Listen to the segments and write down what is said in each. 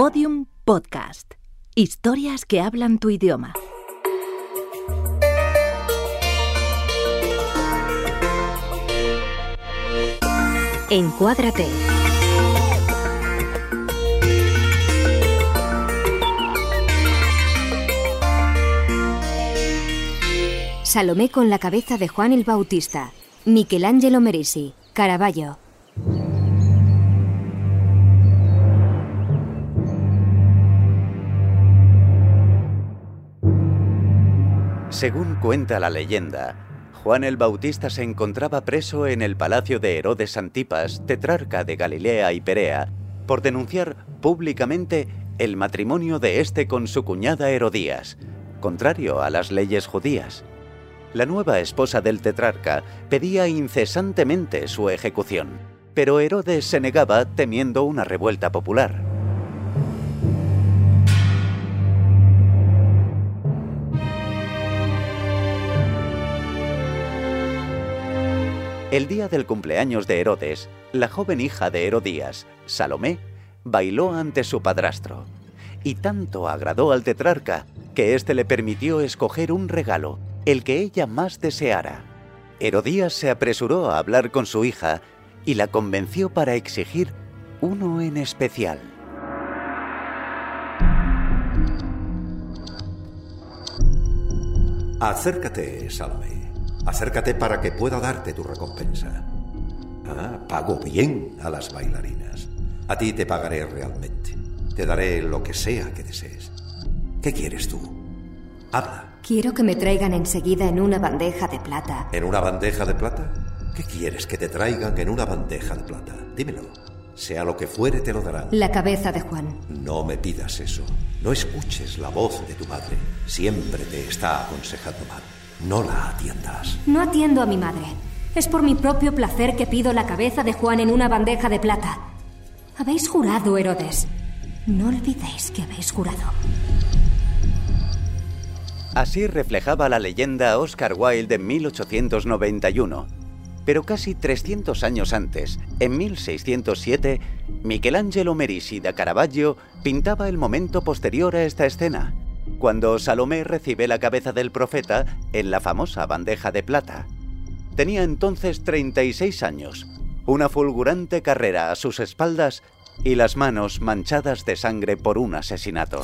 Podium Podcast. Historias que hablan tu idioma. Encuádrate. Salomé con la cabeza de Juan el Bautista. Michelangelo Merisi. Caravaggio. Según cuenta la leyenda, Juan el Bautista se encontraba preso en el palacio de Herodes Antipas, tetrarca de Galilea y Perea, por denunciar públicamente el matrimonio de este con su cuñada Herodías, contrario a las leyes judías. La nueva esposa del tetrarca pedía incesantemente su ejecución, pero Herodes se negaba temiendo una revuelta popular. El día del cumpleaños de Herodes, la joven hija de Herodías, Salomé, bailó ante su padrastro. Y tanto agradó al tetrarca que éste le permitió escoger un regalo, el que ella más deseara. Herodías se apresuró a hablar con su hija y la convenció para exigir uno en especial. Acércate, Salomé. Acércate para que pueda darte tu recompensa. Ah, pago bien a las bailarinas. A ti te pagaré realmente. Te daré lo que sea que desees. ¿Qué quieres tú? Habla. Quiero que me traigan enseguida en una bandeja de plata. ¿En una bandeja de plata? ¿Qué quieres que te traigan en una bandeja de plata? Dímelo. Sea lo que fuere, te lo darán. La cabeza de Juan. No me pidas eso. No escuches la voz de tu madre. Siempre te está aconsejando mal. No la atiendas. No atiendo a mi madre. Es por mi propio placer que pido la cabeza de Juan en una bandeja de plata. Habéis jurado, Herodes. No olvidéis que habéis jurado. Así reflejaba la leyenda Oscar Wilde en 1891. Pero casi 300 años antes, en 1607, Michelangelo Merisi da Caravaggio pintaba el momento posterior a esta escena, cuando Salomé recibe la cabeza del profeta en la famosa bandeja de plata. Tenía entonces 36 años, una fulgurante carrera a sus espaldas y las manos manchadas de sangre por un asesinato.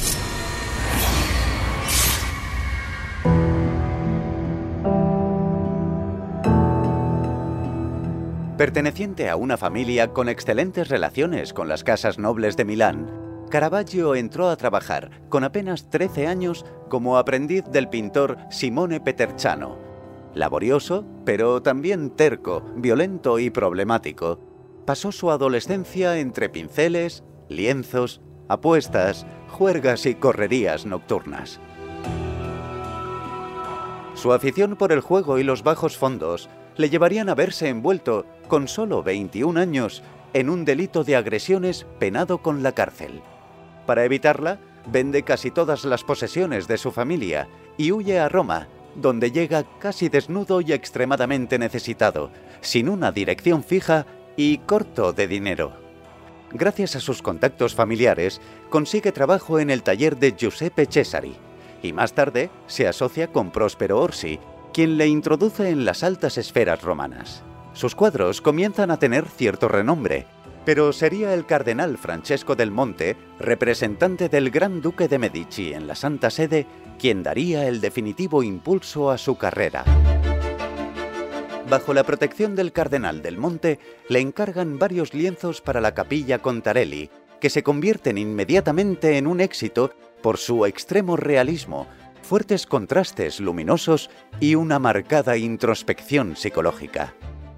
Perteneciente a una familia con excelentes relaciones con las casas nobles de Milán, Caravaggio entró a trabajar con apenas 13 años como aprendiz del pintor Simone Peterchano. Laborioso, pero también terco, violento y problemático, pasó su adolescencia entre pinceles, lienzos, apuestas, juergas y correrías nocturnas. Su afición por el juego y los bajos fondos le llevarían a verse envuelto, con solo 21 años, en un delito de agresiones penado con la cárcel. Para evitarla, vende casi todas las posesiones de su familia y huye a Roma, donde llega casi desnudo y extremadamente necesitado, sin una dirección fija y corto de dinero. Gracias a sus contactos familiares, consigue trabajo en el taller de Giuseppe Cesari y más tarde se asocia con Próspero Orsi, quien le introduce en las altas esferas romanas. Sus cuadros comienzan a tener cierto renombre, pero sería el cardenal Francesco del Monte, representante del Gran Duque de Medici en la Santa Sede, quien daría el definitivo impulso a su carrera. Bajo la protección del cardenal del Monte, le encargan varios lienzos para la capilla Contarelli, que se convierten inmediatamente en un éxito por su extremo realismo, fuertes contrastes luminosos y una marcada introspección psicológica.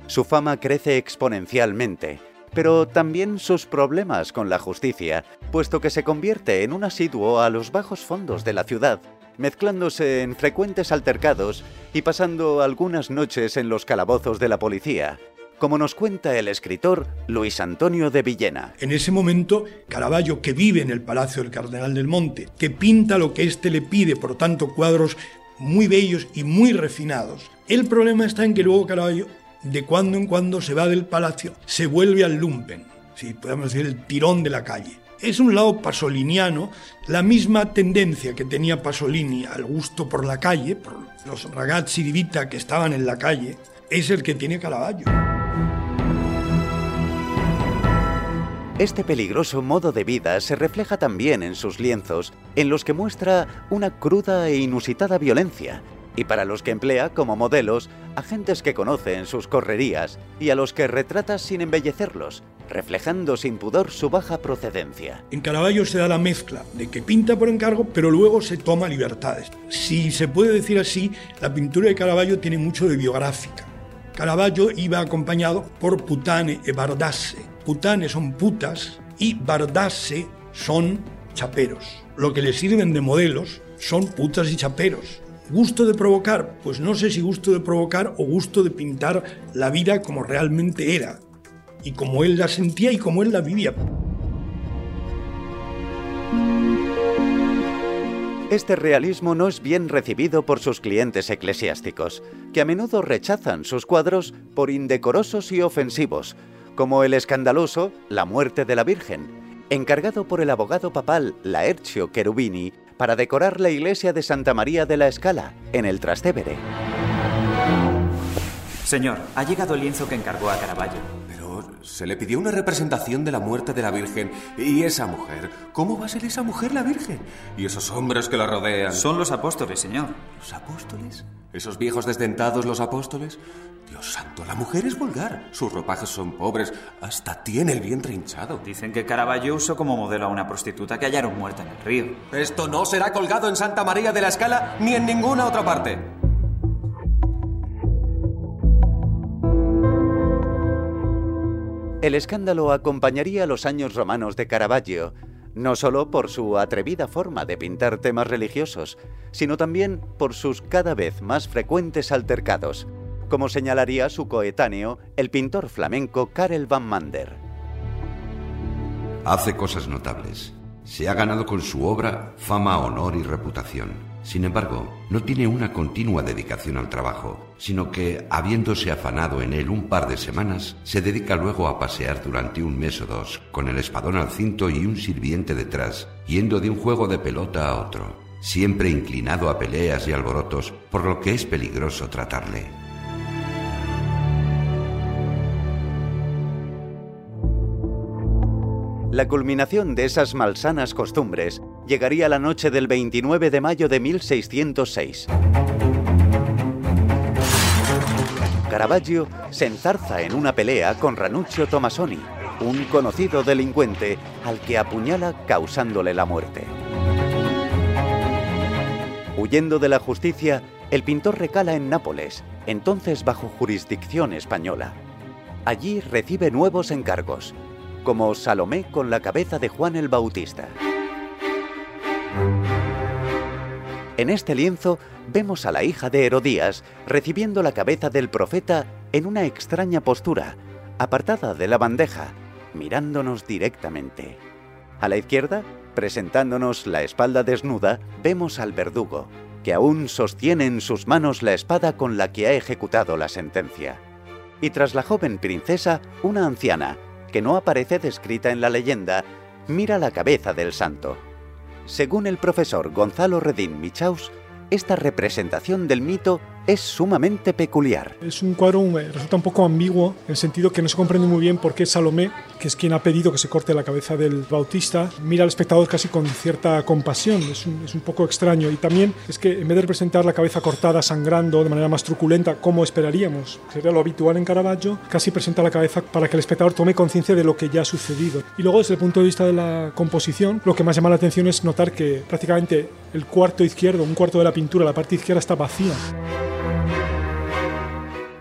Su fama crece exponencialmente, pero también sus problemas con la justicia, puesto que se convierte en un asiduo a los bajos fondos de la ciudad, mezclándose en frecuentes altercados y pasando algunas noches en los calabozos de la policía, como nos cuenta el escritor Luis Antonio de Villena. En ese momento, Caravaggio, que vive en el Palacio del Cardenal del Monte, que pinta lo que éste le pide, por tanto, cuadros muy bellos y muy refinados. El problema está en que luego Caravaggio, de cuando en cuando, se va del palacio, se vuelve al lumpen, si podemos decir el tirón de la calle. Es un lado pasoliniano, la misma tendencia que tenía Pasolini al gusto por la calle, por los ragazzi di vita que estaban en la calle, es el que tiene Caravaggio. Este peligroso modo de vida se refleja también en sus lienzos, en los que muestra una cruda e inusitada violencia, y para los que emplea como modelos a gentes que conoce en sus correrías y a los que retrata sin embellecerlos, reflejando sin pudor su baja procedencia. En Caravaggio se da la mezcla de que pinta por encargo, pero luego se toma libertades. Si se puede decir así, la pintura de Caravaggio tiene mucho de biográfica. Caravaggio iba acompañado por putane e bardasse. Putane son putas y bardasse son chaperos. Lo que le sirven de modelos son putas y chaperos. ¿Gusto de provocar? Pues no sé si gusto de provocar o gusto de pintar la vida como realmente era, y como él la sentía y como él la vivía. Este realismo no es bien recibido por sus clientes eclesiásticos, que a menudo rechazan sus cuadros por indecorosos y ofensivos, como el escandaloso La muerte de la Virgen, encargado por el abogado papal Laercio Cherubini para decorar la iglesia de Santa María de la Escala, en el Trastevere. Señor, ha llegado el lienzo que encargó a Caravaggio. Se le pidió una representación de la muerte de la Virgen. ¿Y esa mujer? ¿Cómo va a ser esa mujer la Virgen? ¿Y esos hombres que la rodean? Son los apóstoles, señor. ¿Los apóstoles? ¿Esos viejos desdentados los apóstoles? Dios santo, la mujer es vulgar. Sus ropajes son pobres. Hasta tiene el vientre hinchado. Dicen que Caravaggio usó como modelo a una prostituta que hallaron muerta en el río. Esto no será colgado en Santa María de la Escala ni en ninguna otra parte. El escándalo acompañaría los años romanos de Caravaggio, no solo por su atrevida forma de pintar temas religiosos, sino también por sus cada vez más frecuentes altercados, como señalaría su coetáneo, el pintor flamenco Karel van Mander. Hace cosas notables. Se ha ganado con su obra fama, honor y reputación. Sin embargo, no tiene una continua dedicación al trabajo, sino que, habiéndose afanado en él un par de semanas, se dedica luego a pasear durante un mes o dos, con el espadón al cinto y un sirviente detrás, yendo de un juego de pelota a otro, siempre inclinado a peleas y alborotos, por lo que es peligroso tratarle. La culminación de esas malsanas costumbres llegaría la noche del 29 de mayo de 1606. Caravaggio se enzarza en una pelea con Ranuccio Tomasoni, un conocido delincuente al que apuñala causándole la muerte. Huyendo de la justicia, el pintor recala en Nápoles, entonces bajo jurisdicción española. Allí recibe nuevos encargos, como Salomé con la cabeza de Juan el Bautista. En este lienzo vemos a la hija de Herodías recibiendo la cabeza del profeta en una extraña postura, apartada de la bandeja, mirándonos directamente. A la izquierda, presentándonos la espalda desnuda, vemos al verdugo, que aún sostiene en sus manos la espada con la que ha ejecutado la sentencia. Y tras la joven princesa, una anciana, que no aparece descrita en la leyenda, mira la cabeza del santo. Según el profesor Gonzalo Redín Michaus, esta representación del mito es sumamente peculiar. Es un cuadro eh, resulta un poco ambiguo en el sentido que no se comprende muy bien por qué Salomé, que es quien ha pedido que se corte la cabeza del Bautista, mira al espectador casi con cierta compasión. Es un, es un poco extraño. Y también es que en vez de representar la cabeza cortada, sangrando de manera más truculenta, como esperaríamos, sería lo habitual en Caravaggio, casi presenta la cabeza para que el espectador tome conciencia de lo que ya ha sucedido. Y luego, desde el punto de vista de la composición, lo que más llama la atención es notar que prácticamente el cuarto izquierdo, un cuarto de la pintura, la parte izquierda está vacía.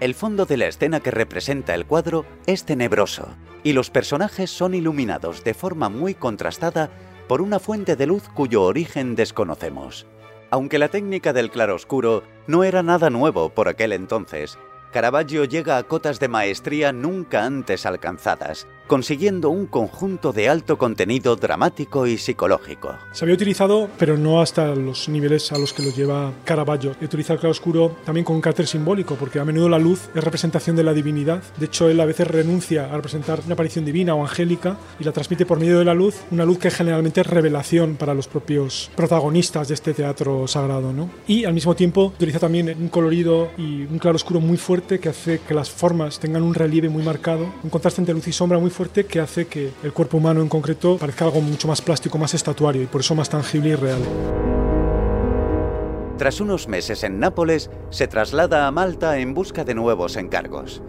El fondo de la escena que representa el cuadro es tenebroso y los personajes son iluminados de forma muy contrastada por una fuente de luz cuyo origen desconocemos. Aunque la técnica del claroscuro no era nada nuevo por aquel entonces, Caravaggio llega a cotas de maestría nunca antes alcanzadas consiguiendo un conjunto de alto contenido dramático y psicológico. Se había utilizado, pero no hasta los niveles a los que lo lleva Caravaggio. Utiliza el claroscuro también con un carácter simbólico, porque a menudo la luz es representación de la divinidad. De hecho, él a veces renuncia a representar una aparición divina o angélica y la transmite por medio de la luz, una luz que generalmente es revelación para los propios protagonistas de este teatro sagrado. ¿no? Y al mismo tiempo utiliza también un colorido y un claroscuro muy fuerte que hace que las formas tengan un relieve muy marcado, un contraste entre luz y sombra muy fuerte que hace que el cuerpo humano en concreto parezca algo mucho más plástico, más estatuario y por eso más tangible y real. Tras unos meses en Nápoles, se traslada a Malta en busca de nuevos encargos.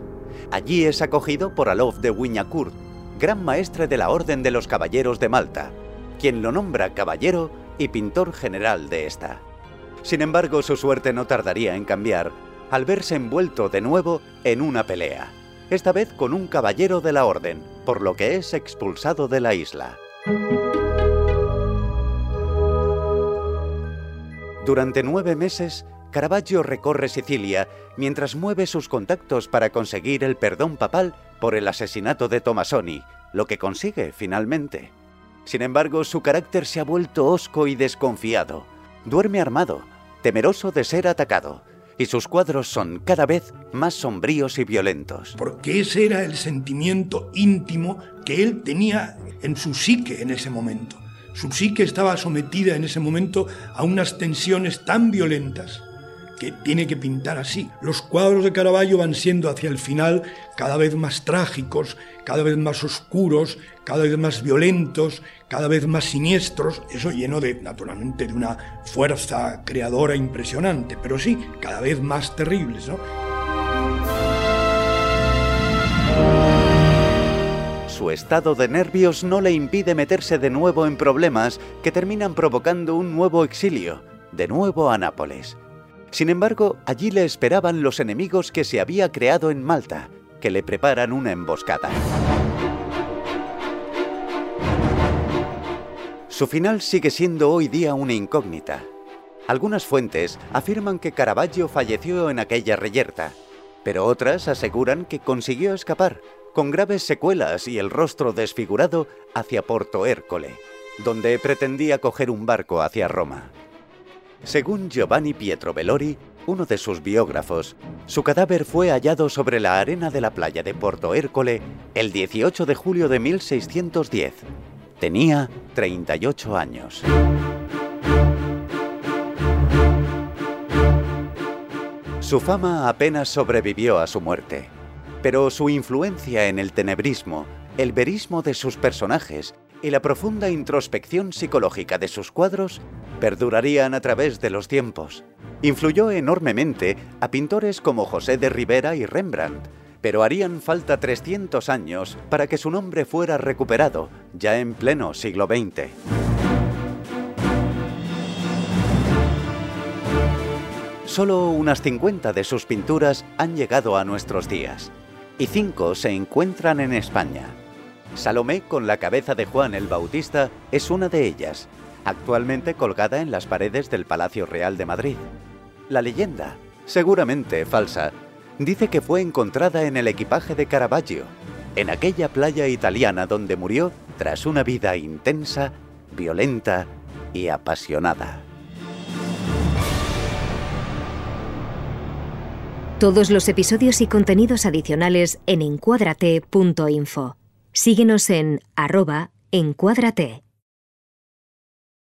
Allí es acogido por Alof de Wignacourt, gran maestre de la Orden de los Caballeros de Malta, quien lo nombra caballero y pintor general de esta. Sin embargo, su suerte no tardaría en cambiar al verse envuelto de nuevo en una pelea, esta vez con un caballero de la Orden, por lo que es expulsado de la isla. Durante nueve meses, Caravaggio recorre Sicilia mientras mueve sus contactos para conseguir el perdón papal por el asesinato de Tomasoni, lo que consigue finalmente. Sin embargo, su carácter se ha vuelto hosco y desconfiado. Duerme armado, temeroso de ser atacado, y sus cuadros son cada vez más sombríos y violentos. Porque ese era el sentimiento íntimo que él tenía en su psique en ese momento. Su psique estaba sometida en ese momento a unas tensiones tan violentas que tiene que pintar así. Los cuadros de Caravaggio van siendo hacia el final cada vez más trágicos, cada vez más oscuros, cada vez más violentos, cada vez más siniestros, eso lleno de, naturalmente, de una fuerza creadora impresionante, pero sí, cada vez más terribles, ¿no? Su estado de nervios no le impide meterse de nuevo en problemas que terminan provocando un nuevo exilio, de nuevo a Nápoles. Sin embargo, allí le esperaban los enemigos que se había creado en Malta, que le preparan una emboscada. Su final sigue siendo hoy día una incógnita. Algunas fuentes afirman que Caravaggio falleció en aquella reyerta, pero otras aseguran que consiguió escapar, con graves secuelas y el rostro desfigurado, hacia Porto Hércole, donde pretendía coger un barco hacia Roma. Según Giovanni Pietro Bellori, uno de sus biógrafos, su cadáver fue hallado sobre la arena de la playa de Porto Hércole el 18 de julio de 1610. Tenía 38 años. Su fama apenas sobrevivió a su muerte, pero su influencia en el tenebrismo, el verismo de sus personajes y la profunda introspección psicológica de sus cuadros perdurarían a través de los tiempos. Influyó enormemente a pintores como José de Rivera y Rembrandt, pero harían falta 300 años para que su nombre fuera recuperado, ya en pleno siglo XX. Solo unas 50 de sus pinturas han llegado a nuestros días, y cinco se encuentran en España. Salomé con la cabeza de Juan el Bautista es una de ellas, actualmente colgada en las paredes del Palacio Real de Madrid. La leyenda, seguramente falsa, dice que fue encontrada en el equipaje de Caravaggio, en aquella playa italiana donde murió tras una vida intensa, violenta y apasionada. Todos los episodios y contenidos adicionales en encuadrate.info. Síguenos en arroba encuadrate.